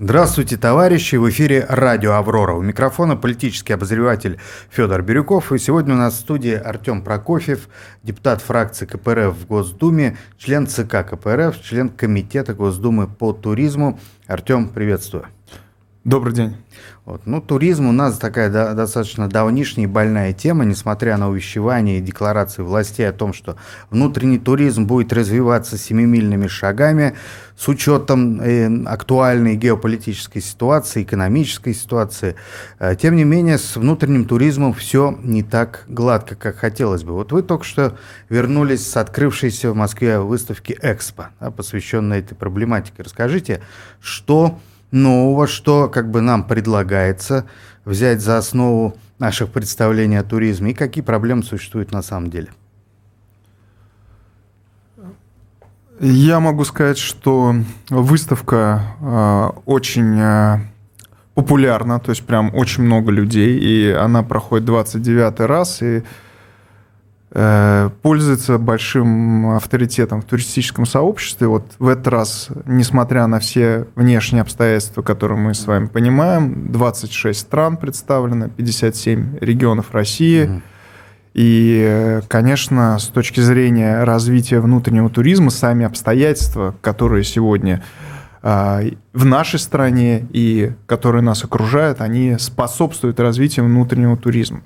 Здравствуйте, товарищи! В эфире радио «Аврора». У микрофона политический обозреватель Федор Бирюков. И сегодня у нас в студии Артем Прокофьев, депутат фракции КПРФ в Госдуме, член ЦК КПРФ, член Комитета Госдумы по туризму. Артем, приветствую. Добрый день. Вот. Ну, туризм у нас такая да, достаточно давнишняя и больная тема, несмотря на увещевания и декларации властей о том, что внутренний туризм будет развиваться семимильными шагами с учетом э, актуальной геополитической ситуации, экономической ситуации. Э, тем не менее, с внутренним туризмом все не так гладко, как хотелось бы. Вот вы только что вернулись с открывшейся в Москве выставки «Экспо», да, посвященной этой проблематике. Расскажите, что нового, что как бы нам предлагается взять за основу наших представлений о туризме и какие проблемы существуют на самом деле? Я могу сказать, что выставка э, очень э, популярна, то есть прям очень много людей, и она проходит 29 раз, и пользуется большим авторитетом в туристическом сообществе. Вот в этот раз, несмотря на все внешние обстоятельства, которые мы с вами понимаем, 26 стран представлено, 57 регионов России. И, конечно, с точки зрения развития внутреннего туризма, сами обстоятельства, которые сегодня а, в нашей стране и которые нас окружают, они способствуют развитию внутреннего туризма.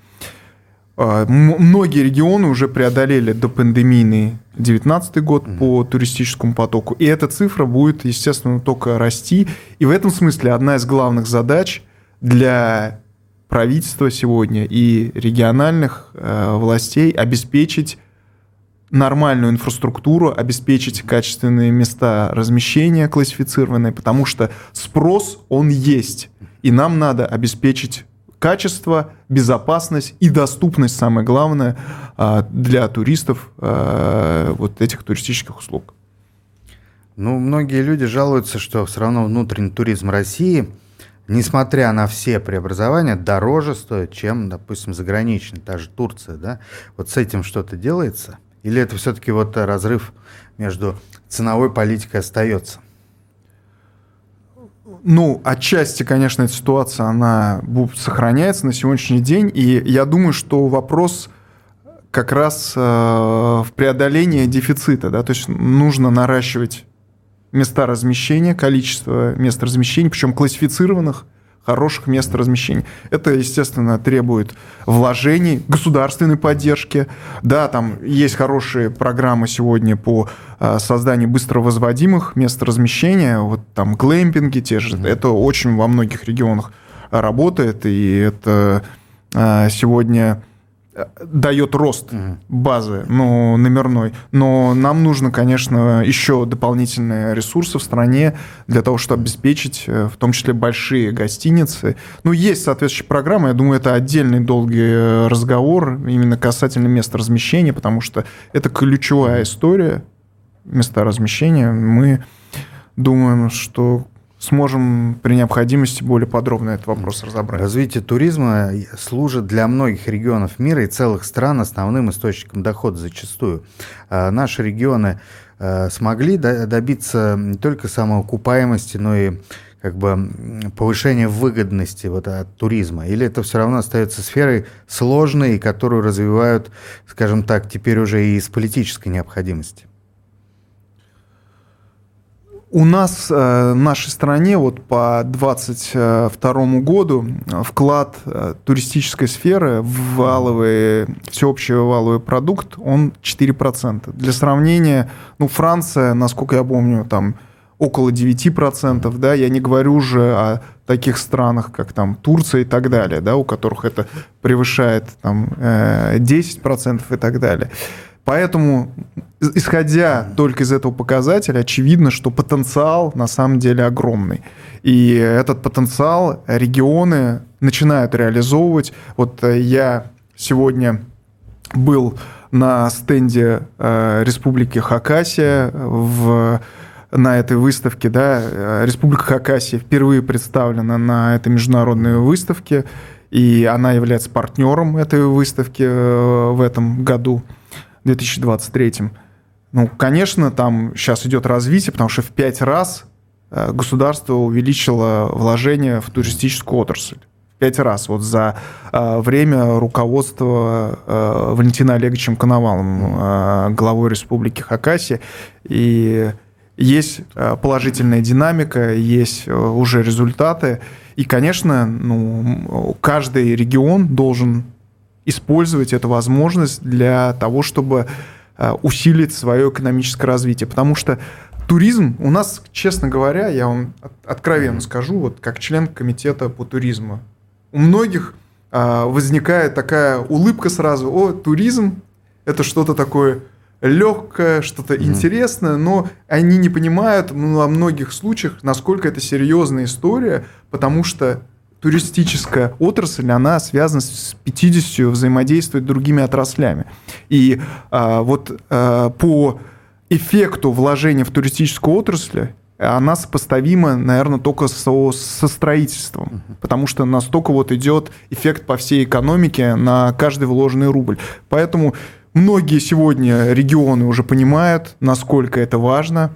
А, многие регионы уже преодолели допандемийный 2019 год по туристическому потоку, и эта цифра будет, естественно, только расти. И в этом смысле одна из главных задач для правительства сегодня и региональных э, властей обеспечить нормальную инфраструктуру, обеспечить качественные места размещения классифицированные, потому что спрос, он есть, и нам надо обеспечить качество, безопасность и доступность, самое главное, а, для туристов а, вот этих туристических услуг. Ну, многие люди жалуются, что все равно внутренний туризм России, несмотря на все преобразования, дороже стоит, чем, допустим, заграничный, та же Турция, да? Вот с этим что-то делается? Или это все-таки вот разрыв между ценовой политикой остается? Ну, отчасти, конечно, эта ситуация, она сохраняется на сегодняшний день, и я думаю, что вопрос как раз э, в преодолении дефицита, да, то есть нужно наращивать места размещения, количество мест размещения, причем классифицированных, хороших мест размещения. Это, естественно, требует вложений, государственной поддержки. Да, там есть хорошие программы сегодня по а, созданию быстро возводимых мест размещения. Вот там глэмпинги те же. Mm-hmm. Это очень во многих регионах работает, и это а, сегодня дает рост базы, ну, номерной. Но нам нужно, конечно, еще дополнительные ресурсы в стране для того, чтобы обеспечить, э, в том числе, большие гостиницы. Ну, есть соответствующая программа, я думаю, это отдельный долгий э, разговор именно касательно места размещения, потому что это ключевая история места размещения. Мы думаем, что сможем при необходимости более подробно этот вопрос разобрать. Развитие туризма служит для многих регионов мира и целых стран основным источником дохода зачастую. А наши регионы э, смогли добиться не только самоокупаемости, но и как бы повышения выгодности вот от туризма? Или это все равно остается сферой сложной, которую развивают, скажем так, теперь уже и из политической необходимости? У нас э, в нашей стране вот по 2022 году вклад э, туристической сферы в валовый, всеобщий валовый продукт, он 4%. Для сравнения, ну, Франция, насколько я помню, там около 9%, да, я не говорю уже о таких странах, как там Турция и так далее, да, у которых это превышает там 10% э, и так далее. Поэтому, исходя только из этого показателя, очевидно, что потенциал на самом деле огромный. И этот потенциал регионы начинают реализовывать. Вот э, я сегодня был на стенде э, Республики Хакасия в на этой выставке, да, э, Республика Хакасия впервые представлена на этой международной выставке, и она является партнером этой выставки в этом году. 2023. Ну, конечно, там сейчас идет развитие, потому что в пять раз государство увеличило вложения в туристическую отрасль пять раз вот за э, время руководства э, Валентина Олеговичем Коновалом, э, главой Республики Хакасия. И есть положительная динамика, есть уже результаты. И, конечно, ну, каждый регион должен использовать эту возможность для того, чтобы усилить свое экономическое развитие. Потому что туризм у нас, честно говоря, я вам откровенно скажу, вот как член комитета по туризму, у многих а, возникает такая улыбка сразу, о, туризм, это что-то такое легкое, что-то mm-hmm. интересное, но они не понимают ну, во многих случаях, насколько это серьезная история, потому что туристическая отрасль, она связана с 50 взаимодействует с другими отраслями. И а, вот а, по эффекту вложения в туристическую отрасль она сопоставима, наверное, только со, со строительством, потому что настолько вот идет эффект по всей экономике на каждый вложенный рубль. Поэтому многие сегодня регионы уже понимают, насколько это важно,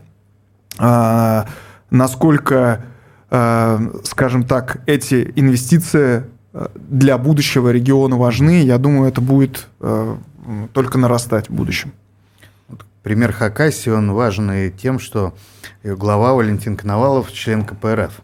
а, насколько, скажем так, эти инвестиции а, для будущего региона важны. Я думаю, это будет а, только нарастать в будущем. Пример Хакасии, он важный тем, что глава Валентин Коновалов член КПРФ.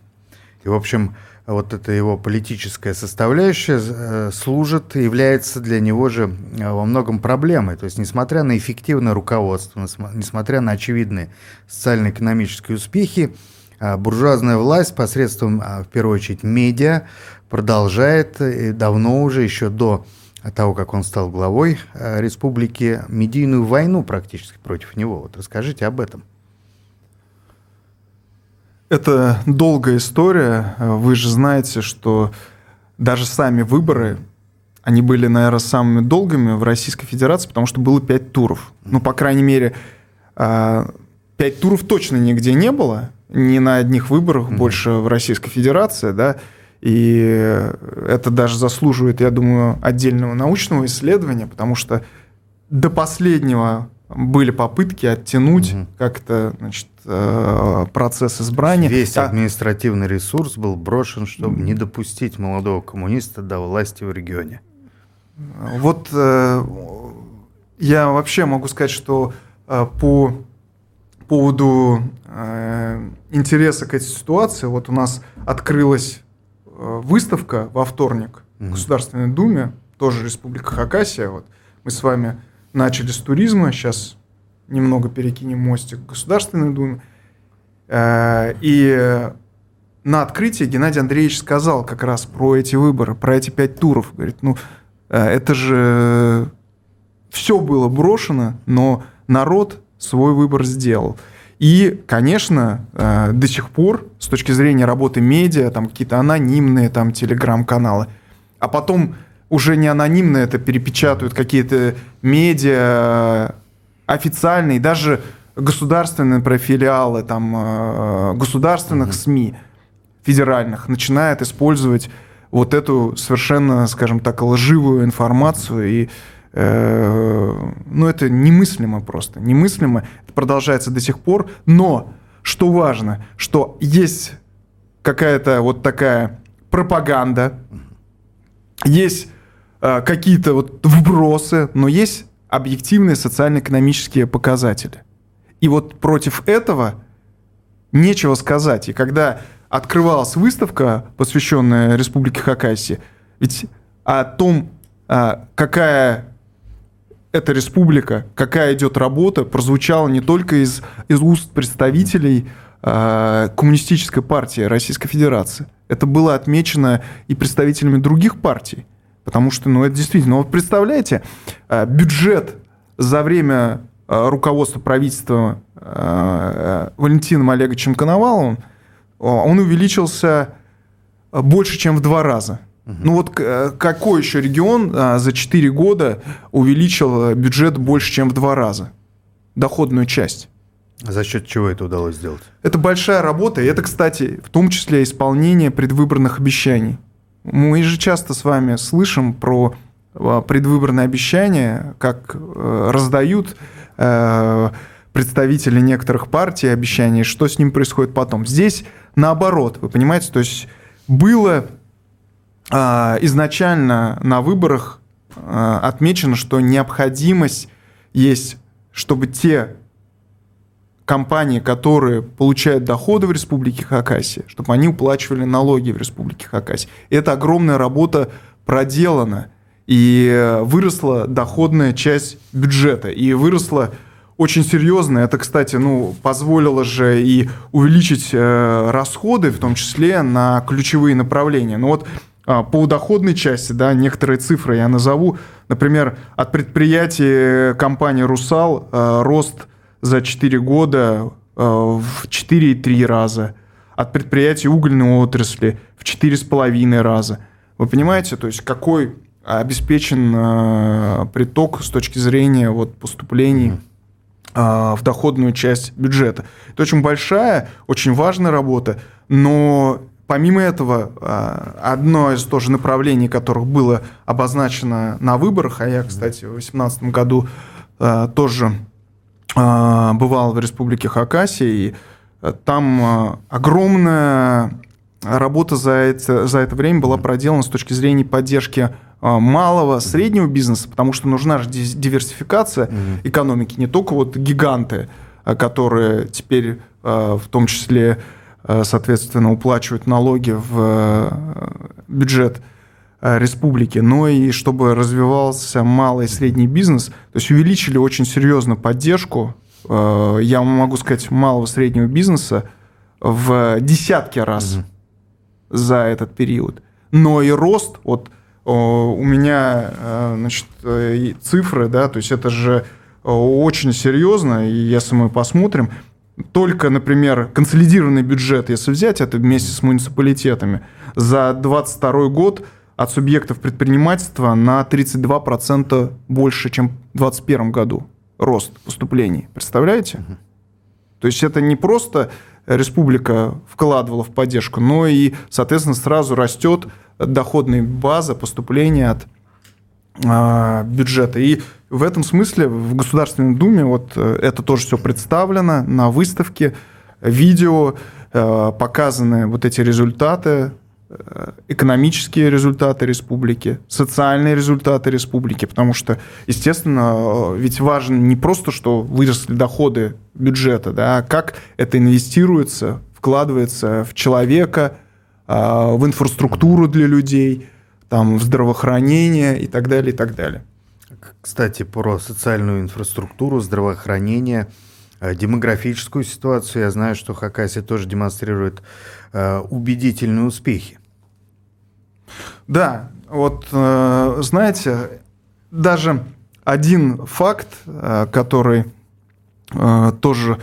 И, в общем, вот эта его политическая составляющая э, служит, является для него же э, во многом проблемой. То есть, несмотря на эффективное руководство, несмотря на очевидные социально-экономические успехи, э, буржуазная власть посредством, в первую очередь, медиа продолжает давно уже, еще до того, как он стал главой республики, медийную войну практически против него. Вот расскажите об этом. Это долгая история. Вы же знаете, что даже сами выборы, они были, наверное, самыми долгими в Российской Федерации, потому что было пять туров. Ну, по крайней мере, а, пять туров точно нигде не было, ни на одних выборах mm-hmm. больше в Российской Федерации, да, и это даже заслуживает, я думаю, отдельного научного исследования, потому что до последнего были попытки оттянуть угу. как-то значит, э, процесс избрания. Весь а... административный ресурс был брошен, чтобы не допустить молодого коммуниста до власти в регионе. Вот э, я вообще могу сказать, что э, по поводу интереса к этой ситуации, вот у нас открылась выставка во вторник в Государственной Думе, тоже Республика Хакасия. Вот мы с вами начали с туризма, сейчас немного перекинем мостик к Государственной Думе. Э, и на открытии Геннадий Андреевич сказал как раз про эти выборы, про эти пять туров. Говорит, ну, э, это же все было брошено, но народ свой выбор сделал. И, конечно, э, до сих пор, с точки зрения работы медиа, там какие-то анонимные там телеграм-каналы, а потом уже не анонимно это перепечатывают какие-то медиа официальные, даже государственные профилиалы там, э, государственных mm-hmm. СМИ федеральных начинают использовать вот эту совершенно, скажем так, лживую информацию и э, ну это немыслимо просто, немыслимо. Это продолжается до сих пор, но что важно, что есть какая-то вот такая пропаганда, есть Э, какие-то вот вбросы, но есть объективные социально-экономические показатели. И вот против этого нечего сказать. И когда открывалась выставка, посвященная Республике Хакасия, ведь о том, а, какая эта республика, какая идет работа, прозвучало не только из, из уст представителей э, Коммунистической партии Российской Федерации. Это было отмечено и представителями других партий. Потому что, ну, это действительно... Вот представляете, э, бюджет за время э, руководства правительства э, Валентином Олеговичем Коноваловым, он увеличился больше, чем в два раза. Угу. Ну вот какой еще регион за 4 года увеличил бюджет больше, чем в два раза? Доходную часть. За счет чего это удалось сделать? Это большая работа, и это, кстати, в том числе исполнение предвыборных обещаний. Мы же часто с вами слышим про а, предвыборные обещания, как э, раздают э, представители некоторых партий, обещания, что с ним происходит потом. Здесь наоборот, вы понимаете, то есть было а, изначально на выборах а, отмечено, что необходимость есть, чтобы те компании, которые получают доходы в Республике Хакасия, чтобы они уплачивали налоги в Республике Хакасия. Это огромная работа проделана, и выросла доходная часть бюджета, и выросла очень серьезно. Это, кстати, ну, позволило же и увеличить э, расходы, в том числе на ключевые направления. Ну вот а, по доходной части, да, некоторые цифры я назову. Например, от предприятия компании «Русал» э, рост за 4 года э, в 4,3 раза. От предприятий угольной отрасли в 4,5 раза. Вы понимаете, то есть какой обеспечен э, приток с точки зрения вот, поступлений в доходную часть бюджета. Это очень большая, очень важная работа, но Помимо этого, а, одно из тоже направлений, которых было обозначено на выборах, а я, кстати, в 2018 году а, тоже а, бывал в Республике Хакасия, и там огромная работа за это, за это время была проделана с точки зрения поддержки малого, среднего бизнеса, потому что нужна же диверсификация экономики, не только вот гиганты, которые теперь в том числе соответственно, уплачивают налоги в э, бюджет э, республики, но и чтобы развивался малый и средний бизнес. То есть увеличили очень серьезно поддержку, я могу сказать, малого и среднего бизнеса в десятки раз угу. за этот период. Но и рост, вот у меня значит, цифры, да, то есть это же очень серьезно, и если мы посмотрим, только, например, консолидированный бюджет, если взять это вместе с муниципалитетами, за 2022 год от субъектов предпринимательства на 32% больше, чем в 2021 году рост поступлений. Представляете? Угу. То есть это не просто республика вкладывала в поддержку, но и, соответственно, сразу растет доходная база поступления от бюджета. И в этом смысле в Государственной Думе вот э, это тоже все представлено на выставке, видео, э, показаны вот эти результаты, э, экономические результаты республики, социальные результаты республики, потому что, естественно, ведь важно не просто, что выросли доходы бюджета, да, а как это инвестируется, вкладывается в человека, в инфраструктуру для людей – там, в здравоохранение и так далее, и так далее. Кстати, про социальную инфраструктуру, здравоохранение, э, демографическую ситуацию. Я знаю, что Хакасия тоже демонстрирует э, убедительные успехи. Да, вот э, знаете, даже один факт, который тоже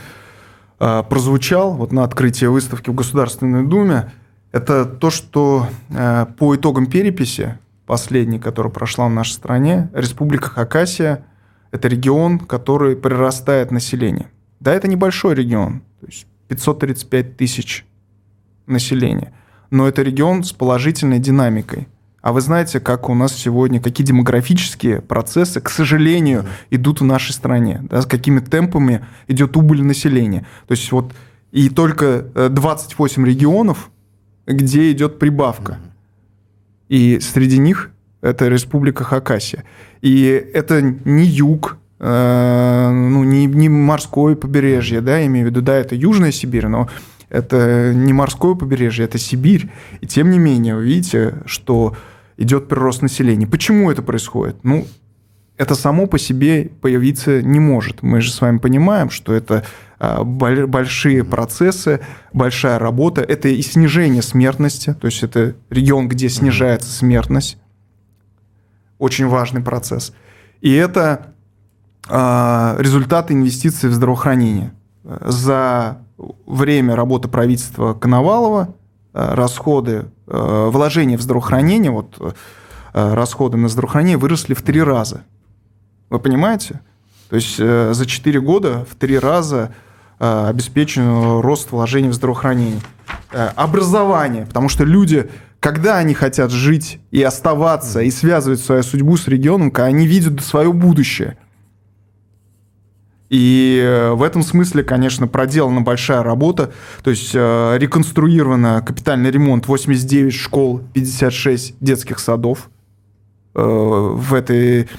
прозвучал вот на открытии выставки в Государственной Думе, это то, что э, по итогам переписи, последней, которая прошла в нашей стране, Республика Хакасия – это регион, который прирастает население. Да, это небольшой регион, то есть 535 тысяч населения, но это регион с положительной динамикой. А вы знаете, как у нас сегодня, какие демографические процессы, к сожалению, идут в нашей стране, да, с какими темпами идет убыль населения. То есть вот и только 28 э, регионов где идет прибавка. И среди них это Республика Хакасия. И это не юг, э, ну, не, не морское побережье, да, имею в виду, да, это Южная Сибирь, но это не морское побережье, это Сибирь. И тем не менее, вы видите, что идет прирост населения. Почему это происходит? Ну, это само по себе появиться не может. Мы же с вами понимаем, что это а, большие процессы, большая работа. Это и снижение смертности, то есть это регион, где снижается смертность. Очень важный процесс. И это а, результаты инвестиций в здравоохранение. За время работы правительства Коновалова а, расходы, вложения в здравоохранение, вот расходы на здравоохранение выросли в три раза. Вы понимаете? То есть э, за 4 года в три раза э, обеспечен рост вложений в здравоохранение. Э, образование, потому что люди, когда они хотят жить и оставаться, и связывать свою судьбу с регионом, когда они видят свое будущее. И в этом смысле, конечно, проделана большая работа. То есть э, реконструировано капитальный ремонт 89 школ, 56 детских садов э, в этой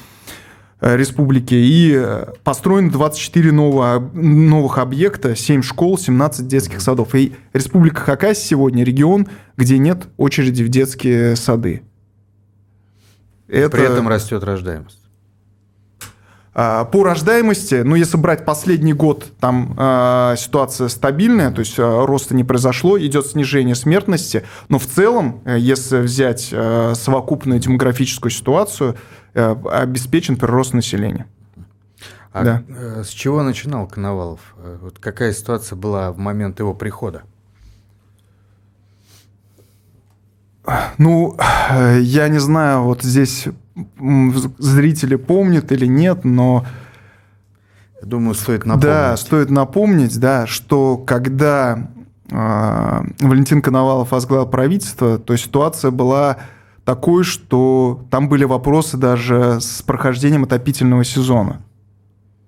республике. И построено 24 нового, новых объекта, 7 школ, 17 детских садов. И Республика Хакасия сегодня регион, где нет очереди в детские сады. Это... При этом растет рождаемость. А, по рождаемости, ну, если брать последний год, там э, ситуация стабильная, то есть э, роста не произошло, идет снижение смертности, но в целом, э, если взять э, совокупную демографическую ситуацию, э, обеспечен прирост населения. А да. с чего начинал Коновалов? Вот какая ситуация была в момент его прихода? Ну, я не знаю, вот здесь зрители помнят или нет, но... Я думаю, стоит напомнить. Да, стоит напомнить, да, что когда э, Валентин Коновалов возглавил правительство, то ситуация была такой, что там были вопросы даже с прохождением отопительного сезона.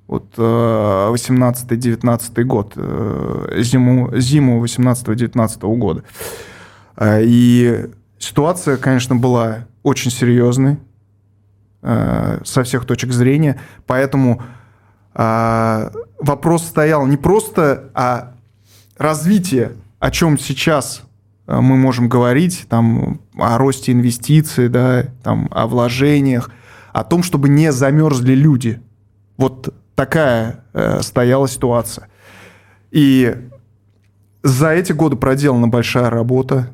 Вот э, 18-19 год, э, зиму, зиму 18-19 года. Э, и ситуация, конечно, была очень серьезной. Э, со всех точек зрения. Поэтому э, вопрос стоял не просто о развитии, о чем сейчас э, мы можем говорить, там, о росте инвестиций, да, там, о вложениях, о том, чтобы не замерзли люди. Вот такая э, стояла ситуация. И за эти годы проделана большая работа,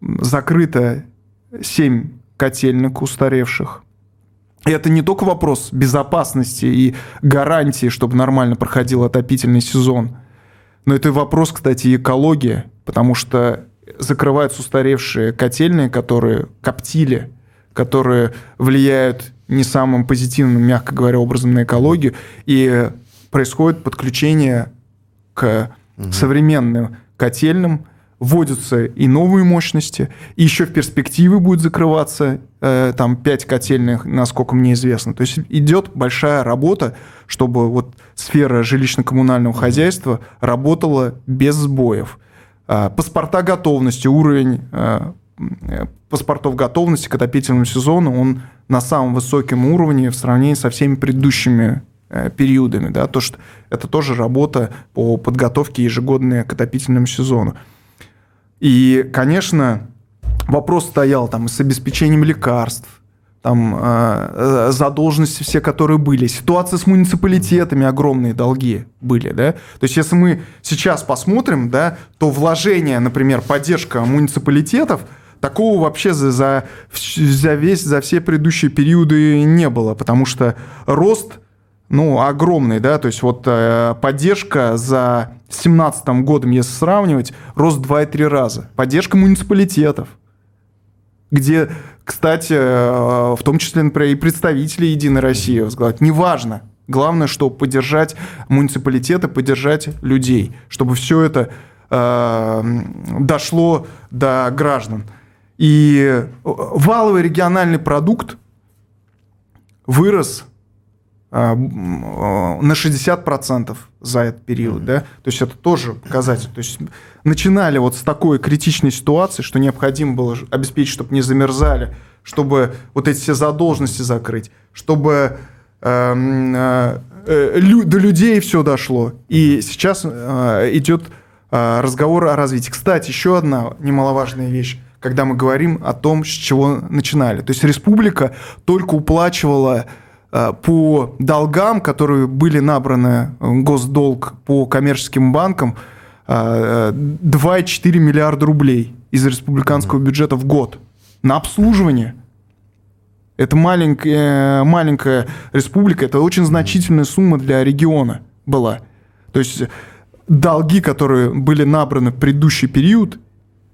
закрыто 7 котельных устаревших, и это не только вопрос безопасности и гарантии, чтобы нормально проходил отопительный сезон, но это и вопрос, кстати, и экологии, потому что закрываются устаревшие котельные, которые коптили, которые влияют не самым позитивным, мягко говоря, образом на экологию, и происходит подключение к угу. современным котельным, вводятся и новые мощности, и еще в перспективе будет закрываться э, там 5 котельных, насколько мне известно. То есть идет большая работа, чтобы вот сфера жилищно-коммунального хозяйства работала без сбоев. Э, паспорта готовности, уровень э, паспортов готовности к отопительному сезону, он на самом высоком уровне в сравнении со всеми предыдущими э, периодами. Да? То, что это тоже работа по подготовке ежегодной к отопительному сезону. И, конечно, вопрос стоял там с обеспечением лекарств, там э, э, задолженности все, которые были. Ситуация с муниципалитетами, огромные долги были, да. То есть, если мы сейчас посмотрим, да, то вложение, например, поддержка муниципалитетов, такого вообще за, за, за весь, за все предыдущие периоды не было, потому что рост ну, огромный, да, то есть вот э, поддержка за 2017 годом, если сравнивать, рост 2,3 раза. Поддержка муниципалитетов, где, кстати, э, в том числе, например, и представители Единой России возглавляют. Неважно. Главное, что поддержать муниципалитеты, поддержать людей, чтобы все это э, дошло до граждан. И валовый региональный продукт вырос на 60% за этот период, да, то есть это тоже показатель. То есть начинали вот с такой критичной ситуации, что необходимо было обеспечить, чтобы не замерзали, чтобы вот эти все задолженности закрыть, чтобы эм, э, э, до людей все дошло. И сейчас э, идет э, разговор о развитии. Кстати, еще одна немаловажная вещь когда мы говорим о том, с чего начинали. То есть республика только уплачивала по долгам, которые были набраны, э, госдолг по коммерческим банкам, 2,4 э, миллиарда рублей из республиканского бюджета в год на обслуживание. Это маленькая, маленькая республика, это очень значительная сумма для региона была. То есть долги, которые были набраны в предыдущий период,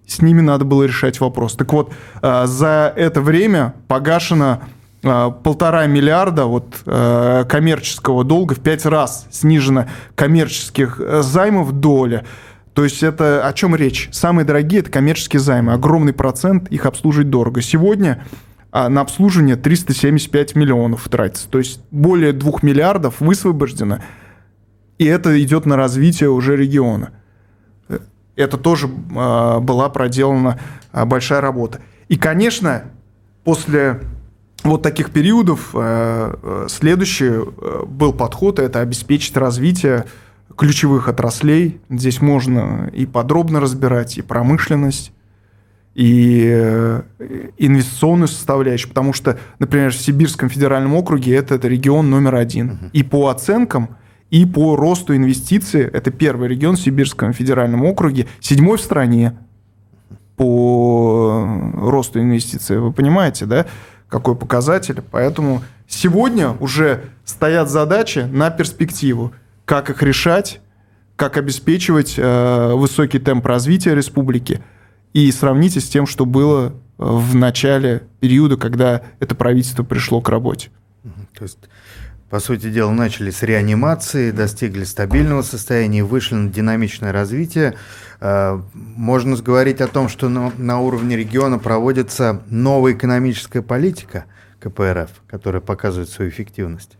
с ними надо было решать вопрос. Так вот, за это время погашено полтора миллиарда вот, э, коммерческого долга, в пять раз снижена коммерческих э, займов доля. То есть это о чем речь? Самые дорогие это коммерческие займы. Огромный процент их обслуживать дорого. Сегодня а, на обслуживание 375 миллионов тратится. То есть более 2 миллиардов высвобождено и это идет на развитие уже региона. Это тоже э, была проделана большая работа. И, конечно, после вот таких периодов э, э следующий э, был подход – это обеспечить развитие ключевых отраслей. Здесь можно и подробно разбирать и промышленность, и инвестиционную составляющую, потому что, например, в Сибирском федеральном округе это, это регион номер один. Угу. И по оценкам, и по росту инвестиций, это первый регион в Сибирском федеральном округе, седьмой в стране по росту инвестиций. Вы понимаете, да, какой показатель? Поэтому сегодня уже стоят задачи на перспективу, как их решать, как обеспечивать э, высокий темп развития республики – и сравните с тем, что было в начале периода, когда это правительство пришло к работе. То есть, по сути дела, начали с реанимации, достигли стабильного состояния, вышли на динамичное развитие. А, можно говорить о том, что на, уровне региона проводится новая экономическая политика КПРФ, которая показывает свою эффективность.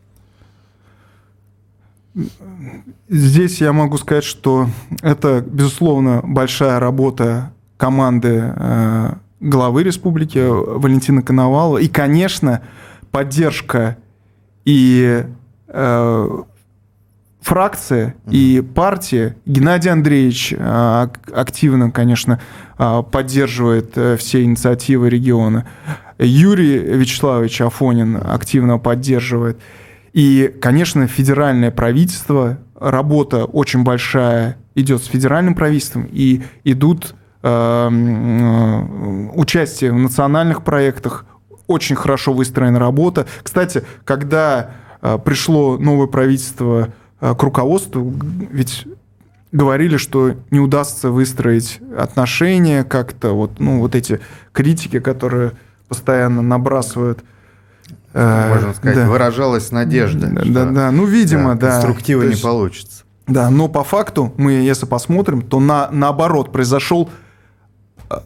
Здесь я могу сказать, что это, безусловно, большая работа команды э, главы республики Валентина Коновалова. И, конечно, поддержка и э, фракции и партии. Геннадий Андреевич э, активно, конечно, э, поддерживает э, все инициативы региона. Юрий Вячеславович Афонин активно поддерживает. И, конечно, федеральное правительство, работа очень большая идет с федеральным правительством, и идут Эм, э, участие в национальных проектах, очень хорошо выстроена работа. Кстати, когда э, пришло новое правительство э, к руководству, ведь говорили, что не удастся выстроить отношения как-то, вот, ну, вот эти критики, которые постоянно набрасывают. Можно сказать, да. выражалась надежда. Да, да, да, ну, видимо, да. Конструктива не получится. Да, но по факту мы, если посмотрим, то на, наоборот произошел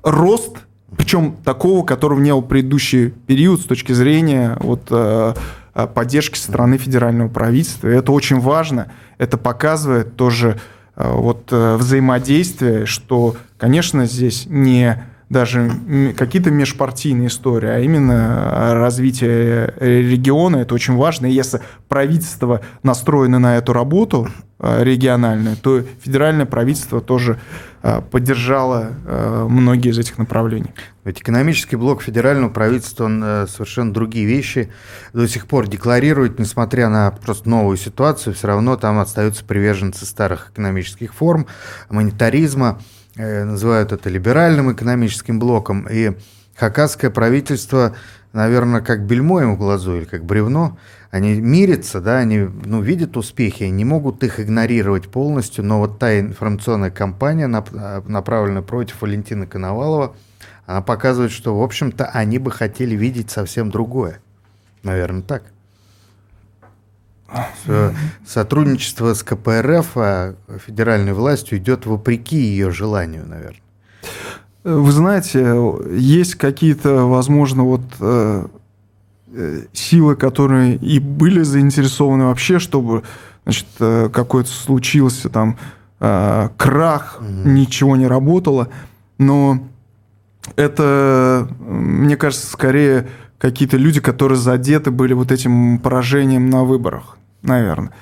рост, причем такого, которого не был предыдущий период с точки зрения вот, э, э, поддержки со стороны федерального правительства. И это очень важно. Это показывает тоже э, вот, взаимодействие, что, конечно, здесь не даже какие-то межпартийные истории, а именно развитие региона. Это очень важно. И если правительство настроено на эту работу региональную, то федеральное правительство тоже Э, поддержала э, многие из этих направлений. Ведь экономический блок федерального правительства, он э, совершенно другие вещи до сих пор декларирует, несмотря на просто новую ситуацию, все равно там остаются приверженцы старых экономических форм, монетаризма, называют это либеральным экономическим блоком, и хакасское правительство, наверное, как бельмо им в глазу или как бревно – они мирятся, да, они ну, видят успехи, не могут их игнорировать полностью, но вот та информационная кампания, направленная против Валентина Коновалова, она показывает, что, в общем-то, они бы хотели видеть совсем другое. Наверное, так. Сотрудничество с КПРФ а федеральной властью идет вопреки ее желанию, наверное. Вы знаете, есть какие-то, возможно, вот э, Э, силы, которые и были заинтересованы вообще, чтобы значит, э, какой-то случился там э, крах, mm ничего не работало. Но это, мне кажется, скорее какие-то люди, которые задеты были вот этим поражением на выборах, наверное.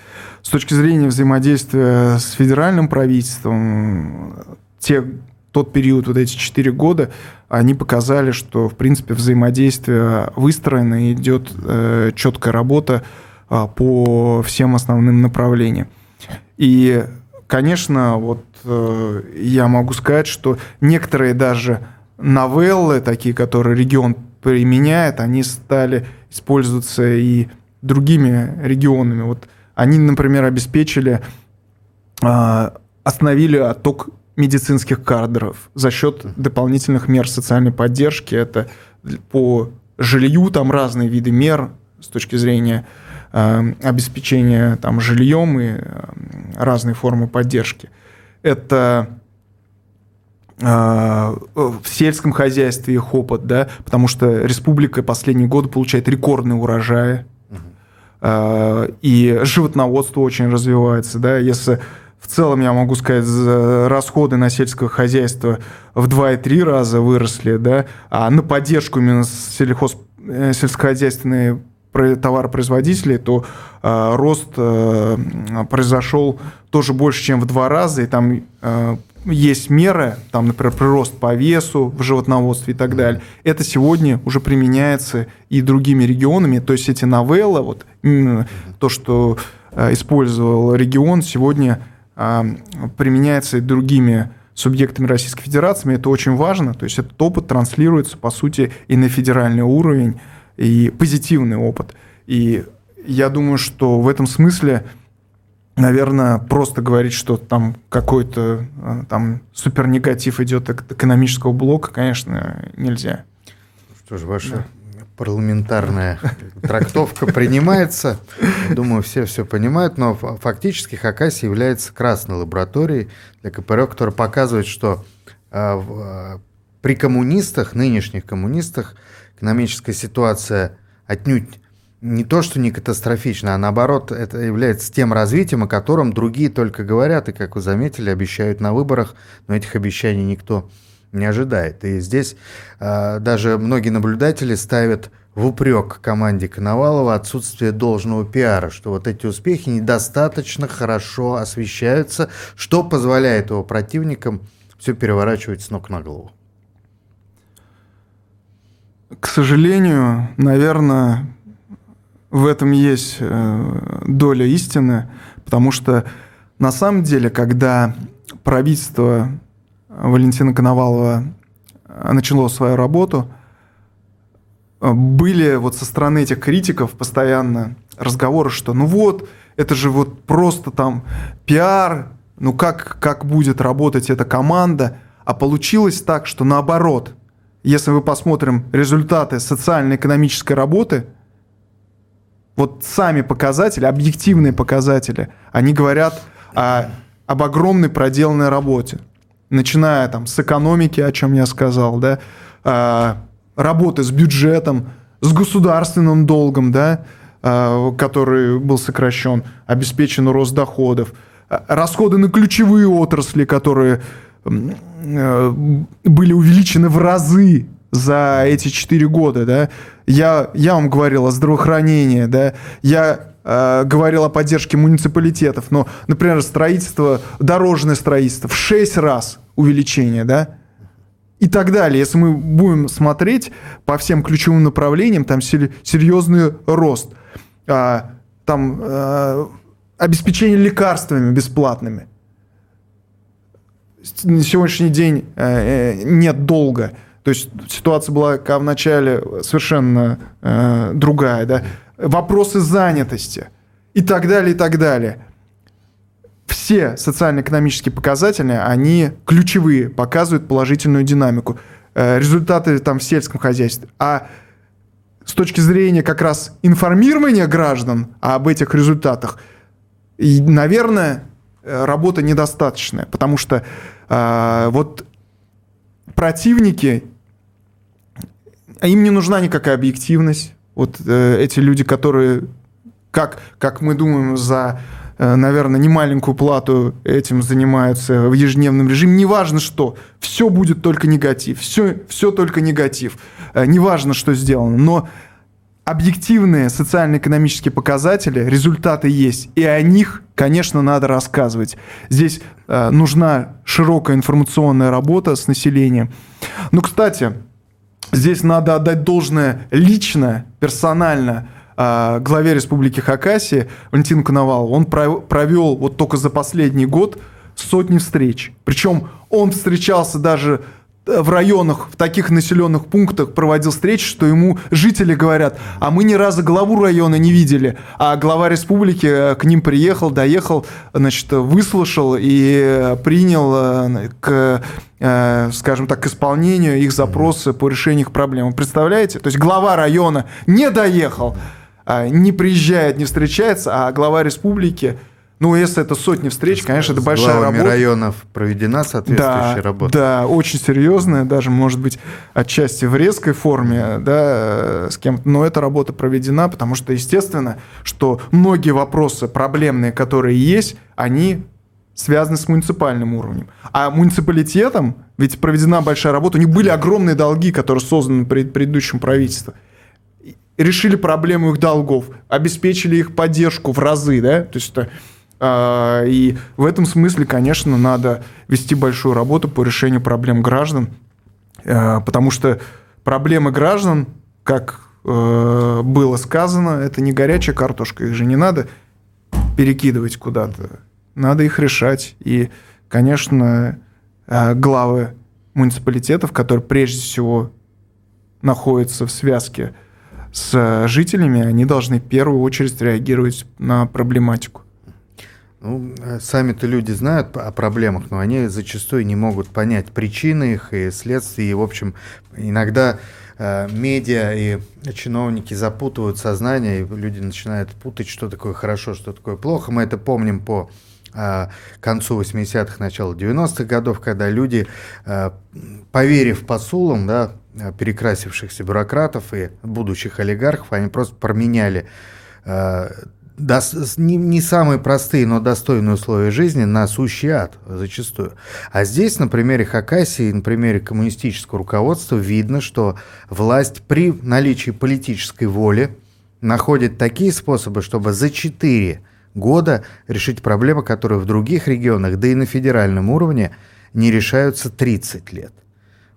С точки зрения взаимодействия с федеральным правительством, те тот период, вот эти четыре года, они показали, что, в принципе, взаимодействие выстроено, и идет э, четкая работа э, по всем основным направлениям. И, конечно, вот э, я могу сказать, что некоторые даже новеллы, такие, которые регион применяет, они стали использоваться и другими регионами. Вот они, например, обеспечили, э, остановили отток медицинских кадров за счет дополнительных мер социальной поддержки. Это по жилью там разные виды мер с точки зрения э, обеспечения там жильем и э, разные формы поддержки. Это в сельском хозяйстве их опыт, да, потому что республика последние годы получает рекордные урожаи. И животноводство очень развивается, да, если в целом, я могу сказать, расходы на сельское хозяйство в 2-3 раза выросли, да, а на поддержку именно сельхоз, э, сельскохозяйственной товаропроизводителей, то э, рост э, произошел тоже больше, чем в два раза, и там э, есть меры, там, например, прирост по весу в животноводстве и так далее. Это сегодня уже применяется и другими регионами, то есть эти новеллы, вот то, что э, использовал регион, сегодня а, применяется и другими субъектами Российской Федерации, это очень важно, то есть этот опыт транслируется, по сути, и на федеральный уровень, и позитивный опыт. И я думаю, что в этом смысле, наверное, просто говорить, что там какой-то а, там супернегатив идет от экономического блока, конечно, нельзя. Что ж, ваша да парламентарная трактовка принимается. Думаю, все все понимают, но фактически Хакасия является красной лабораторией для КПРФ, которая показывает, что э, при коммунистах, нынешних коммунистах, экономическая ситуация отнюдь не то, что не катастрофична, а наоборот, это является тем развитием, о котором другие только говорят, и, как вы заметили, обещают на выборах, но этих обещаний никто не ожидает. И здесь э, даже многие наблюдатели ставят в упрек команде Коновалова отсутствие должного пиара, что вот эти успехи недостаточно хорошо освещаются, что позволяет его противникам все переворачивать с ног на голову. К сожалению, наверное, в этом есть э, доля истины, потому что на самом деле, когда правительство Валентина Коновалова э, начало свою работу, э, были вот со стороны этих критиков постоянно разговоры, что ну вот, это же вот просто там пиар, ну как, как будет работать эта команда, а получилось так, что наоборот, если мы посмотрим результаты социально-экономической работы, вот сами показатели, объективные показатели, они говорят о, об огромной проделанной работе начиная там с экономики, о чем я сказал, да, э, работы с бюджетом, с государственным долгом, да, э, который был сокращен, обеспечен рост доходов, э, расходы на ключевые отрасли, которые э, были увеличены в разы за эти четыре года, да. Я, я вам говорил о здравоохранении, да. Я Э, говорил о поддержке муниципалитетов, но, например, строительство, дорожное строительство в 6 раз увеличение, да, и так далее. Если мы будем смотреть по всем ключевым направлениям, там серьезный рост. А, там а, обеспечение лекарствами бесплатными. На сегодняшний день а, нет долга. То есть ситуация была в начале совершенно другая, да вопросы занятости и так далее, и так далее. Все социально-экономические показатели, они ключевые, показывают положительную динамику. Э, результаты там в сельском хозяйстве. А с точки зрения как раз информирования граждан об этих результатах, наверное, э, работа недостаточная, потому что э, вот противники, им не нужна никакая объективность, вот э, эти люди, которые, как, как мы думаем, за, э, наверное, немаленькую плату этим занимаются в ежедневном режиме, неважно что, все будет только негатив, все, все только негатив, э, неважно, что сделано, но объективные социально-экономические показатели, результаты есть, и о них, конечно, надо рассказывать. Здесь э, нужна широкая информационная работа с населением. Ну, кстати, Здесь надо отдать должное лично, персонально а, главе Республики Хакасия Валентину Коновалову. Он провел вот только за последний год сотни встреч. Причем он встречался даже в районах, в таких населенных пунктах проводил встречи, что ему жители говорят, а мы ни разу главу района не видели, а глава республики э, к ним приехал, доехал, значит, выслушал и принял э, к, э, скажем так, к исполнению их запросы по решению их проблем. Представляете? То есть глава района не доехал, а, не приезжает, не встречается, а глава республики Ну, если это сотни встреч, конечно, это большая работа. районов проведена соответствующая да, работа. Да, очень серьезная, даже, может быть, отчасти в резкой форме, да, с кем но эта работа проведена, потому что, естественно, что многие вопросы проблемные, которые есть, они связаны с муниципальным уровнем. А муниципалитетом, ведь проведена большая работа, у них были огромные долги, которые созданы пред предыдущим правительством. Решили проблему их долгов, обеспечили их поддержку в разы, да, то есть это и в этом смысле, конечно, надо вести большую работу по решению проблем граждан, а, потому что проблемы граждан, как э, было сказано, это не горячая картошка, их же не надо перекидывать куда-то, надо их решать. И, конечно, э, главы муниципалитетов, которые прежде всего находятся в связке с жителями, они должны в первую очередь реагировать на проблематику. Ну, э, сами-то люди знают о проблемах, но они зачастую не могут понять причины их и следствия. И, в общем, иногда э, медиа и чиновники запутывают сознание, и люди начинают путать, что такое хорошо, что такое плохо. Мы это помним по э, концу 80-х, началу 90-х годов, когда люди, э, поверив посулам, да, перекрасившихся бюрократов и будущих олигархов, они просто променяли э, не, не самые простые, но достойные условия жизни на сущий ад зачастую. А здесь на примере Хакасии, на примере коммунистического руководства видно, что власть при наличии политической воли находит такие способы, чтобы за 4 года решить проблемы, которые в других регионах, да и на федеральном уровне не решаются 30 лет.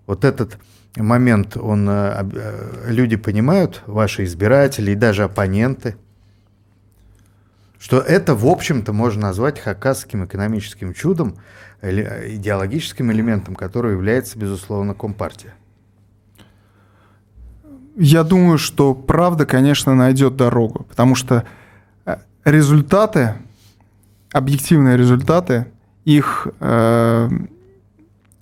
Вот этот момент, он, э, э, люди понимают, ваши избиратели и даже оппоненты – что это, в общем-то, можно назвать хакасским экономическим чудом, идеологическим элементом, который является, безусловно, Компартия. Я думаю, что правда, конечно, найдет дорогу, потому что э, результаты, объективные результаты, их э,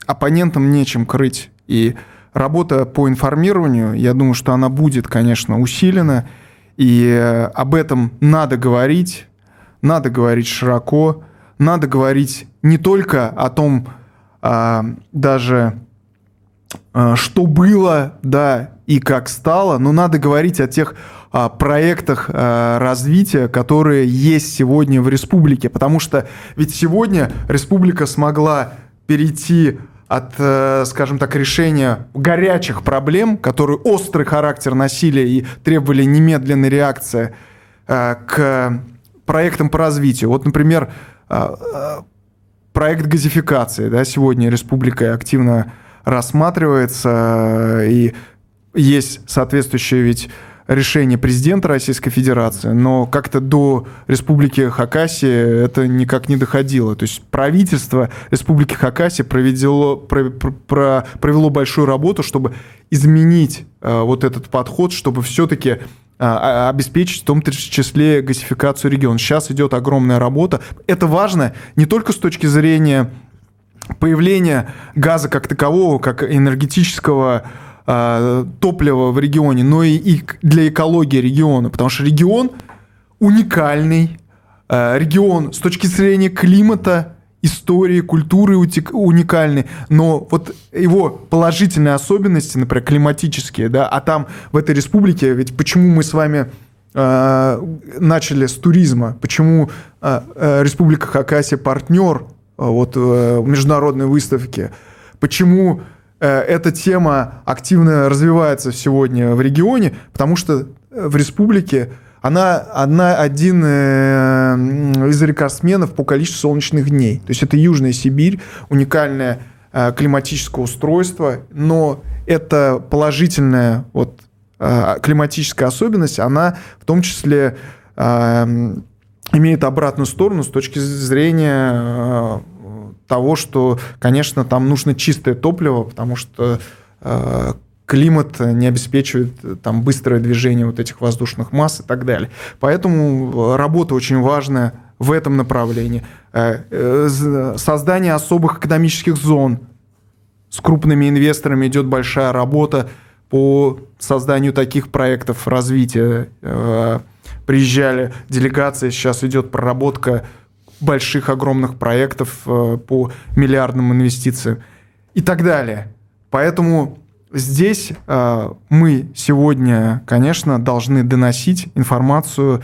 оппонентам нечем крыть. И работа по информированию, я думаю, что она будет, конечно, усилена, и э, об этом надо говорить, надо говорить широко, надо говорить не только о том, а, даже а, что было, да, и как стало, но надо говорить о тех а, проектах а, развития, которые есть сегодня в республике, потому что ведь сегодня республика смогла перейти от, э, скажем так, решения горячих проблем, которые острый характер носили и требовали немедленной реакции, э, к проектам по развитию. Вот, например, а, а, проект газификации. Да, сегодня республика активно рассматривается, и есть соответствующее ведь решение президента Российской Федерации, но как-то до Республики Хакасия это никак не доходило. То есть правительство Республики Хакасия провело, провело большую работу, чтобы изменить а, вот этот подход, чтобы все-таки обеспечить в том числе газификацию региона. Сейчас идет огромная работа. Это важно не только с точки зрения появления газа как такового, как энергетического э, топлива в регионе, но и, для экологии региона, потому что регион уникальный, регион с точки зрения климата истории, культуры уникальны, но вот его положительные особенности, например, климатические, да, а там в этой республике, ведь почему мы с вами э, начали с туризма, почему э, э, Республика Хакасия партнер э, вот э, международной выставки, почему э, эта тема активно развивается сегодня в регионе, потому что в республике она одна, один э, из рекордсменов по количеству солнечных дней. То есть это Южная Сибирь, уникальное э, климатическое устройство, но это положительная вот, э, климатическая особенность, она в том числе э, имеет обратную сторону с точки зрения э, того, что, конечно, там нужно чистое топливо, потому что э, климат не обеспечивает э, там быстрое движение вот этих воздушных масс и так далее. Поэтому э, работа очень важная в этом направлении. Э, создание особых экономических зон. С крупными инвесторами идет большая работа по созданию таких проектов развития. Приезжали делегации, сейчас идет проработка больших, огромных проектов э, по миллиардным инвестициям и так далее. Поэтому здесь э, мы сегодня, конечно, должны доносить информацию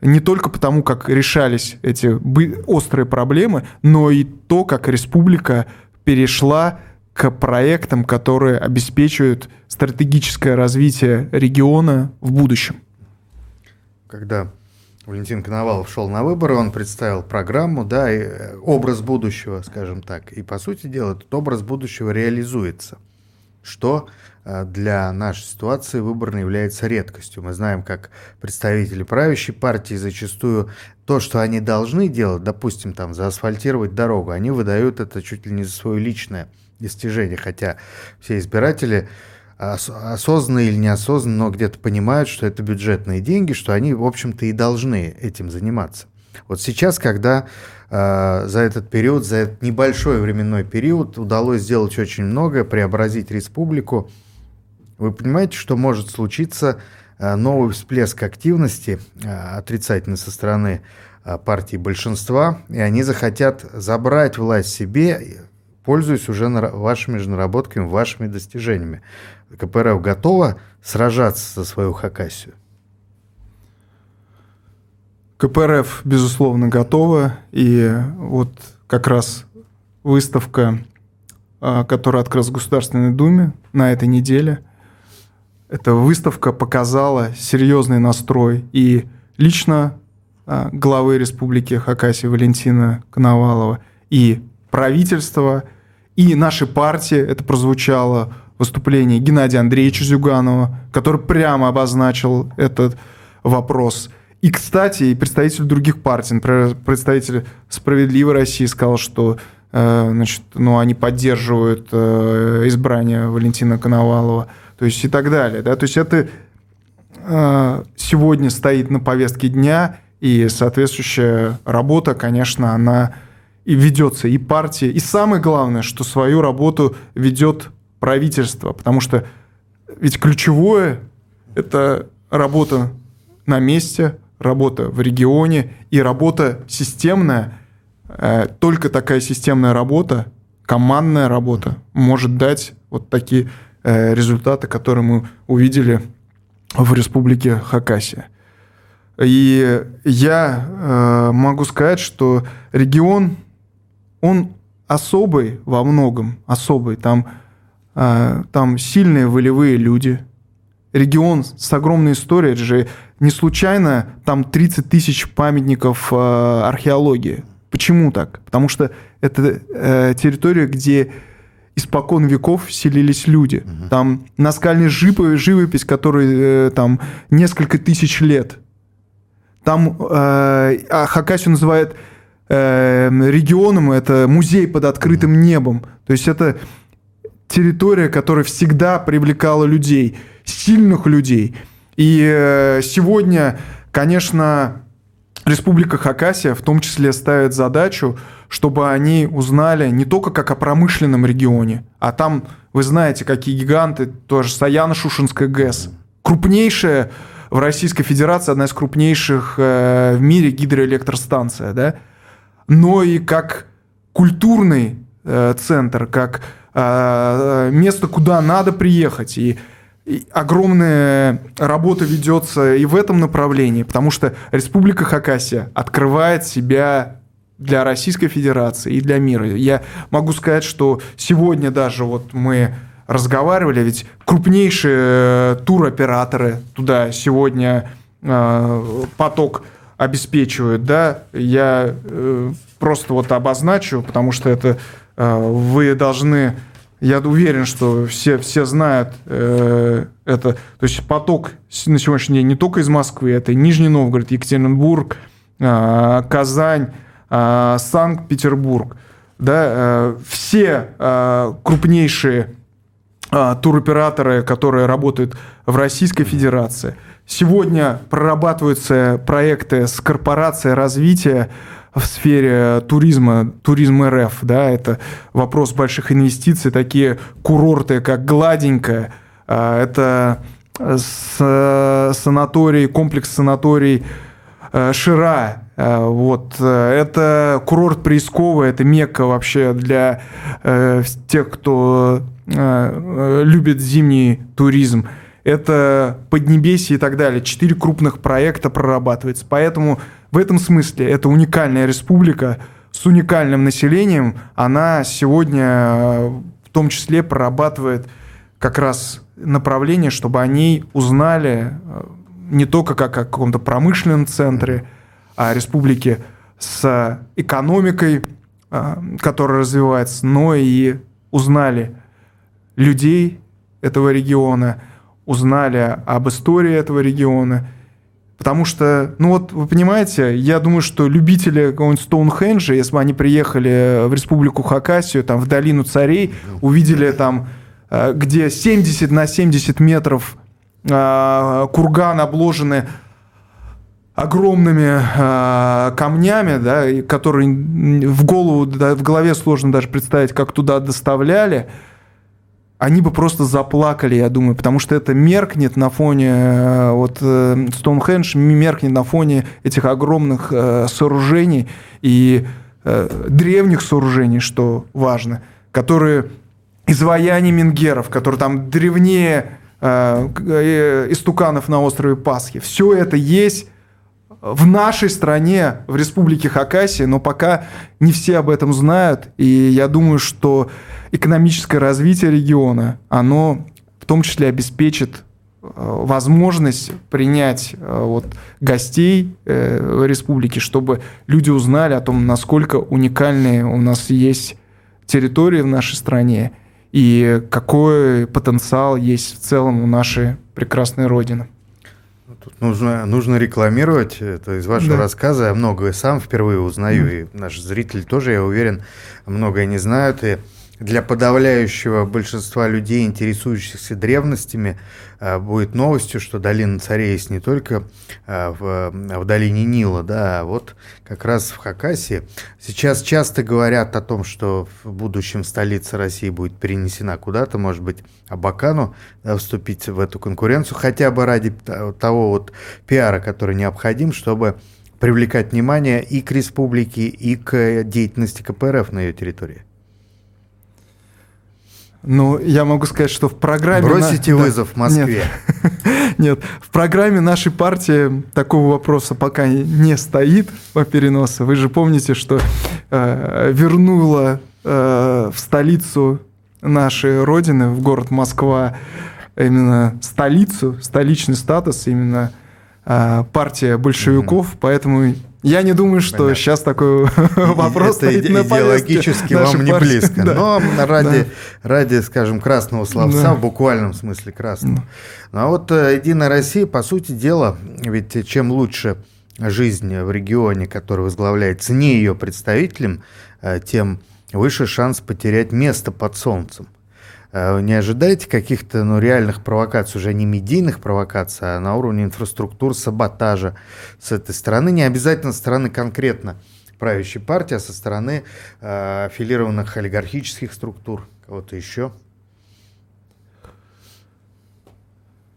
не только потому, как решались эти острые проблемы, но и то, как республика перешла к проектам, которые обеспечивают стратегическое развитие региона в будущем. Когда Валентин Коновалов шел на выборы, он представил программу, да, и э, образ будущего, скажем так. И, по сути дела, этот образ будущего реализуется. Что э, для нашей ситуации выборно является редкостью. Мы знаем, как представители правящей партии зачастую то, что они должны делать, допустим, там, заасфальтировать дорогу, они выдают это чуть ли не за свое личное достижение, хотя все избиратели осознанно или неосознанно, но где-то понимают, что это бюджетные деньги, что они, в общем-то, и должны этим заниматься. Вот сейчас, когда э, за этот период, за этот небольшой временной период удалось сделать очень многое, преобразить республику, вы понимаете, что может случиться э, новый всплеск активности э, отрицательной со стороны э, партии большинства, и они захотят забрать власть себе, пользуясь уже вашими же наработками, вашими достижениями. КПРФ готова сражаться за свою Хакасию? КПРФ, безусловно, готова. И вот как раз выставка, а, которая открылась в Государственной Думе на этой неделе, эта выставка показала серьезный настрой и лично а, главы Республики Хакасия Валентина Коновалова, и правительства, и нашей партии, это прозвучало выступление Геннадия Андреевича Зюганова, который прямо обозначил этот вопрос. И, кстати, и представители других партий, например, представитель «Справедливой России» сказал, что э, значит, ну, они поддерживают э, избрание Валентина Коновалова, то есть и так далее. Да? То есть это э, сегодня стоит на повестке дня, и соответствующая работа, конечно, она и ведется и партия. И самое главное, что свою работу ведет правительства, потому что ведь ключевое – это работа на месте, работа в регионе и работа системная. Э, только такая системная работа, командная работа может дать вот такие э, результаты, которые мы увидели в республике Хакасия. И я э, могу сказать, что регион, он особый во многом, особый. Там там сильные волевые люди. Регион с огромной историей, это же не случайно там 30 тысяч памятников э, археологии. Почему так? Потому что это э, территория, где испокон веков селились люди. Угу. Там наскальная живопись, которой э, там несколько тысяч лет. Там э, а Хакасию называют э, регионом, это музей под открытым небом. То есть это территория, которая всегда привлекала людей, сильных людей. И э, сегодня, конечно, Республика Хакасия в том числе ставит задачу, чтобы они узнали не только как о промышленном регионе, а там, вы знаете, какие гиганты, тоже Саяно-Шушинская ГЭС, крупнейшая в Российской Федерации, одна из крупнейших э, в мире гидроэлектростанция, да, но и как культурный э, центр, как место, куда надо приехать. И, и огромная работа ведется и в этом направлении, потому что Республика Хакасия открывает себя для Российской Федерации и для мира. Я могу сказать, что сегодня даже вот мы разговаривали, ведь крупнейшие э, туроператоры туда сегодня э, поток обеспечивают, да, я э, просто вот обозначу, потому что это э, вы должны, я уверен, что все, все знают э, это, то есть поток на сегодняшний день не только из Москвы, это Нижний Новгород, Екатеринбург, э, Казань, э, Санкт-Петербург, да, э, все э, крупнейшие э, туроператоры, которые работают в Российской Федерации – Сегодня прорабатываются проекты с корпорацией развития в сфере туризма, туризм РФ, да, это вопрос больших инвестиций, такие курорты, как Гладенькая, а, это санаторий, комплекс санаторий э, Шира, Вот. Это курорт Приисково, это мекка вообще для тех, кто любит зимний туризм это Поднебесье и так далее. Четыре крупных проекта прорабатывается. Поэтому в этом смысле это уникальная республика с уникальным населением. Она сегодня э, в том числе прорабатывает как раз направление, чтобы они узнали э, не только как о каком-то промышленном центре, а республике с экономикой, э, которая развивается, но и узнали людей этого региона – узнали об истории этого региона. Потому что, ну вот, вы понимаете, я думаю, что любители какого-нибудь Стоунхенджа, если бы они приехали в республику Хакасию, там, в долину царей, увидели там, э, где 70 на 70 метров э, курган обложены огромными э, камнями, да, которые в голову, да, в голове сложно даже представить, как туда доставляли – они бы просто заплакали, я думаю, потому что это меркнет на фоне, э, вот Стоунхендж меркнет на фоне этих огромных э, сооружений и э, древних сооружений, что важно, которые изваяния менгеров, которые там древнее истуканов на острове Пасхи. Все это есть в нашей стране, в республике Хакасия, но пока не все об этом знают. И я думаю, что экономическое развитие региона, оно в том числе обеспечит э, возможность принять э, вот, гостей э, республики, чтобы люди узнали о том, насколько уникальные у нас есть территории в нашей стране и какой потенциал есть в целом у нашей прекрасной Родины. Тут нужно, нужно рекламировать это из вашего да. рассказа. Я многое сам впервые узнаю, mm. и наши зрители тоже, я уверен, многое не знают. И для подавляющего большинства людей, интересующихся древностями, э, будет новостью, что долина царей есть не только э, в, в долине Нила, да, а вот как раз в Хакасии. Сейчас часто говорят о том, что в будущем столица России будет перенесена куда-то, может быть, Абакану да, вступить в эту конкуренцию, хотя бы ради того вот пиара, который необходим, чтобы привлекать внимание и к республике, и к деятельности КПРФ на ее территории. Ну, я могу сказать, что в программе... Бросите на... вызов да. Москве. Нет. Нет, в программе нашей партии такого вопроса пока не стоит по переносу. Вы же помните, что э, вернула э, в столицу нашей Родины, в город Москва, именно столицу, столичный статус, именно э, партия большевиков, mm-hmm. поэтому я не думаю, что Понятно. сейчас такой вопрос Это стоит на идеологически вам не близко. Да. Но ради, да. ради, скажем, красного словца, да. в буквальном смысле красного. Да. Ну а вот э, Единая Россия, по сути дела, ведь чем лучше жизнь в регионе, который возглавляется не ее представителем, э, тем выше шанс потерять место под солнцем. Э, не ожидаете каких-то ну, реальных провокаций, уже не медийных провокаций, а на уровне инфраструктур, саботажа с этой стороны, не обязательно со стороны конкретно правящей партии, а со стороны э, аффилированных олигархических структур, кого-то еще?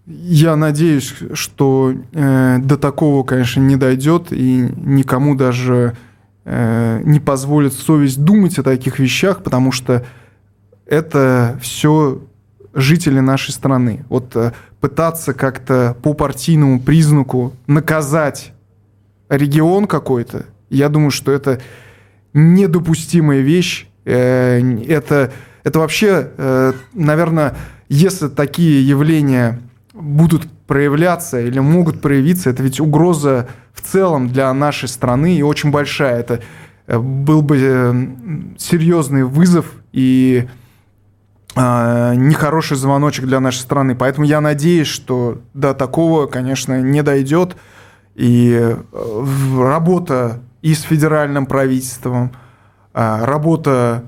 Я надеюсь, что э, до такого, конечно, не дойдет, и никому даже э, не позволит совесть думать о таких вещах, потому что это все жители нашей страны. Вот э, пытаться как-то по партийному признаку наказать регион какой-то, я думаю, что это недопустимая вещь. Э, это, это вообще, э, наверное, если такие явления будут проявляться или могут проявиться, это ведь угроза в целом для нашей страны и очень большая. Это был бы серьезный вызов и нехороший звоночек для нашей страны. Поэтому я надеюсь, что до такого, конечно, не дойдет. И э, работа и с федеральным правительством, а, работа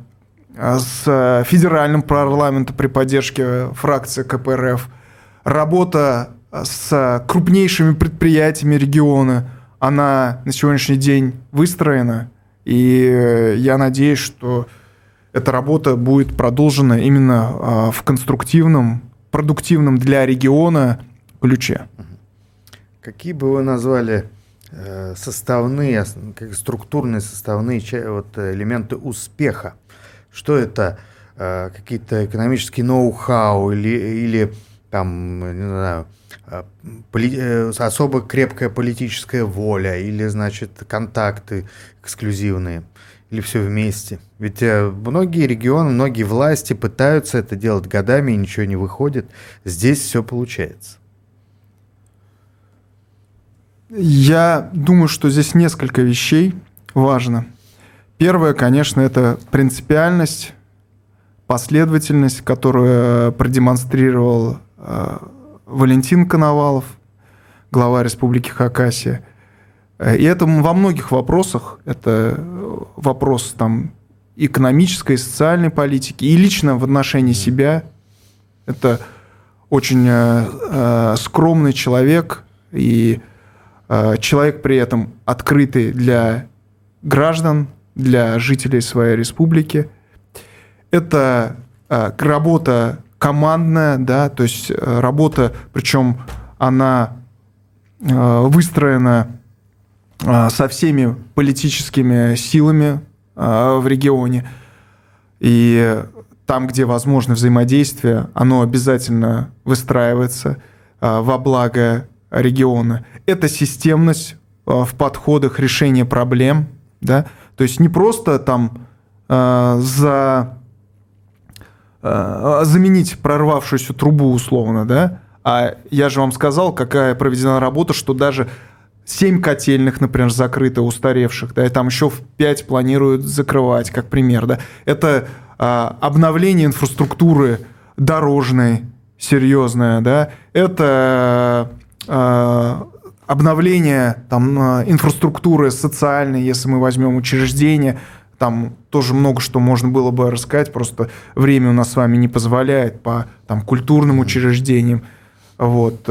а, с федеральным парламентом при поддержке фракции КПРФ, работа с крупнейшими предприятиями региона, она на сегодняшний день выстроена. И э, я надеюсь, что эта работа будет продолжена именно а, в конструктивном, продуктивном для региона ключе. Какие бы вы назвали э, составные, как структурные составные вот, элементы успеха. Что это? Какие-то экономические ноу-хау или, или там, не знаю, поли, особо крепкая политическая воля или, значит, контакты эксклюзивные – или все вместе? Ведь э, многие регионы, многие власти пытаются это делать годами, и ничего не выходит. Здесь все получается. Я думаю, что здесь несколько вещей важно. Первое, конечно, это принципиальность, последовательность, которую продемонстрировал э, Валентин Коновалов, глава Республики Хакасия – Э, и это во многих вопросах, это вопрос там экономической, социальной политики и лично в отношении себя. Это очень э, э, скромный человек и э, человек при этом открытый для граждан, для жителей своей республики. Это э, работа командная, да, то есть э, работа, причем она э, выстроена со всеми политическими силами а, в регионе. И там, где возможно взаимодействие, оно обязательно выстраивается а, во благо региона. Это системность в подходах решения проблем, да, то есть не просто там за заменить прорвавшуюся трубу условно, да, а я же вам сказал, какая проведена работа, что даже 7 котельных, например, закрыто, устаревших, да, и там еще в 5 планируют закрывать, как пример, да. Это а, обновление инфраструктуры дорожной, серьезное, да. Это а, обновление там, а, инфраструктуры социальной, если мы возьмем учреждения, там тоже много что можно было бы рассказать, просто время у нас с вами не позволяет по там, культурным учреждениям. Вот.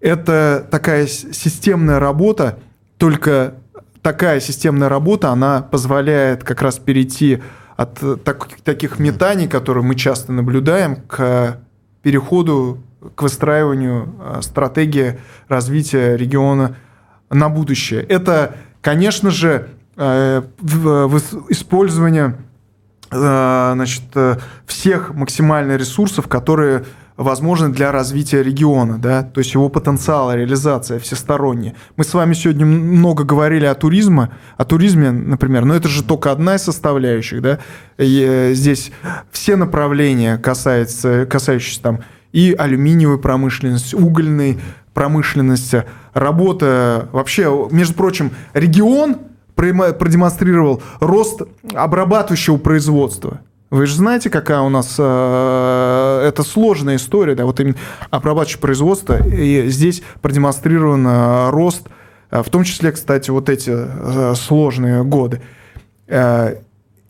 Э, это такая системная работа, только такая системная работа, она позволяет как раз перейти от так, таких метаний, которые мы часто наблюдаем, к переходу, к выстраиванию а, стратегии развития региона на будущее. Это, конечно же, э, использование э, значит, э, всех максимально ресурсов, которые возможны для развития региона, да, то есть его потенциала, реализация всесторонняя. Мы с вами сегодня много говорили о туризме, о туризме, например, но это же только одна из составляющих, да, и э, здесь все направления касаются, касающиеся там и алюминиевой промышленности, угольной промышленности, работа вообще, между прочим, регион продемонстрировал рост обрабатывающего производства. Вы же знаете, какая у нас э, это сложная история, да, вот именно обрабатывающее производство, и здесь продемонстрирован э, рост, э, в том числе, кстати, вот эти э, сложные годы. Э,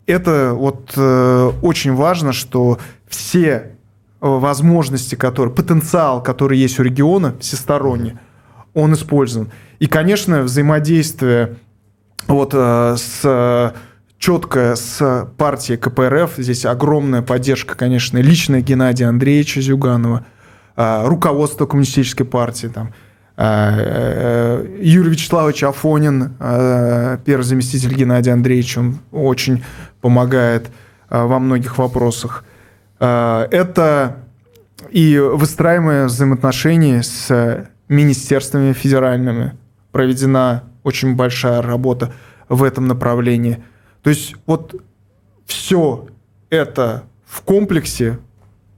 это вот э, очень важно, что все возможности, которые, потенциал, который есть у региона, всесторонне, он использован. И, конечно, взаимодействие вот э, с четко с партией КПРФ. Здесь огромная поддержка, конечно, личная Геннадия Андреевича Зюганова, а, руководство коммунистической партии, там, а, э, Юрий Вячеславович Афонин, а, первый заместитель Геннадия Андреевича, он очень помогает во многих вопросах. Это и выстраиваемые взаимоотношения с министерствами федеральными. Проведена очень большая работа в этом направлении – то есть вот все это в комплексе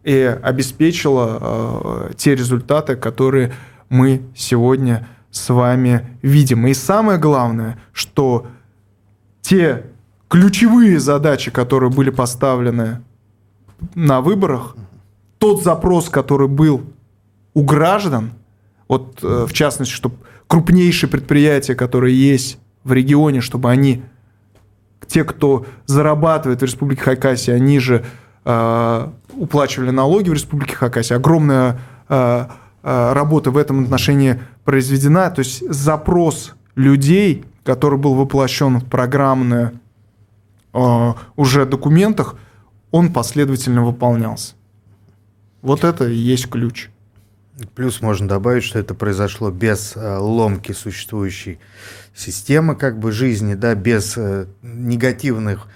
и обеспечило э, те результаты, которые мы сегодня с вами видим. И самое главное, что те ключевые задачи, которые были поставлены на выборах, тот запрос, который был у граждан, вот э, в частности, чтобы крупнейшие предприятия, которые есть в регионе, чтобы они те, кто зарабатывает в Республике Хакасия, они же э, уплачивали налоги в Республике Хакасия. Огромная э, работа в этом отношении произведена. То есть запрос людей, который был воплощен в программные э, уже документах, он последовательно выполнялся. Вот это и есть ключ. Плюс можно добавить, что это произошло без э, ломки существующей системы как бы жизни, да, без э, негативных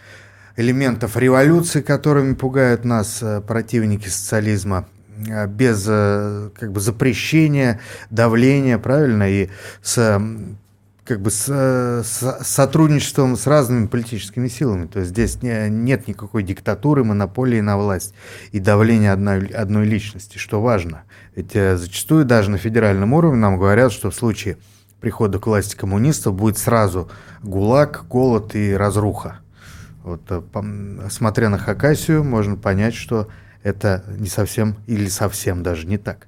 элементов революции, которыми пугают нас э, противники социализма, без как бы запрещения, давления, правильно, и с как бы с, с сотрудничеством с разными политическими силами. То есть здесь не, нет никакой диктатуры, монополии на власть и давления одной, одной личности, что важно. Ведь э, зачастую даже на федеральном уровне нам говорят, что в случае прихода к власти коммунистов будет сразу ГУЛАГ, голод и разруха. Вот, э, смотря на Хакасию, можно понять, что это не совсем или совсем даже не так.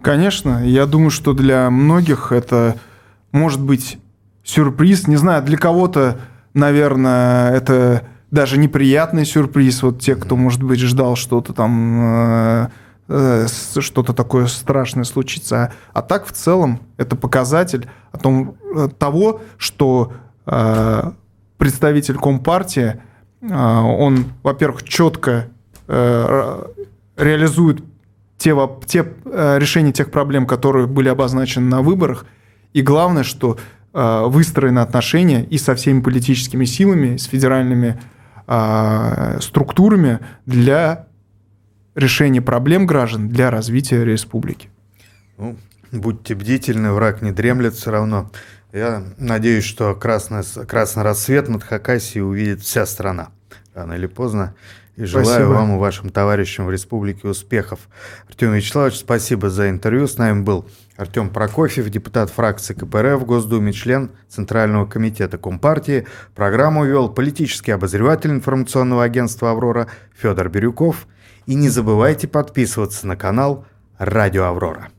Конечно, я думаю, что для многих это может быть сюрприз. Не знаю, для кого-то, наверное, это даже неприятный сюрприз. Вот те, кто, может быть, ждал что-то там, э, э, что-то такое страшное случится. А так, в целом, это показатель о том, э, того, что представитель Компартии, он, во-первых, четко реализует те, те решения тех проблем, которые были обозначены на выборах – и главное, что э, выстроены отношения и со всеми политическими силами, с федеральными э, структурами для решения проблем граждан, для развития республики. Ну, будьте бдительны, враг не дремлет все равно. Я надеюсь, что красный, красный рассвет над Хакасией увидит вся страна. Рано или поздно. И желаю спасибо. вам и вашим товарищам в республике успехов. Артем Вячеславович, спасибо за интервью. С нами был Артем Прокофьев, депутат фракции КПРФ в Госдуме, член Центрального комитета Компартии. Программу вел политический обозреватель информационного агентства «Аврора» Федор Бирюков. И не забывайте подписываться на канал «Радио Аврора».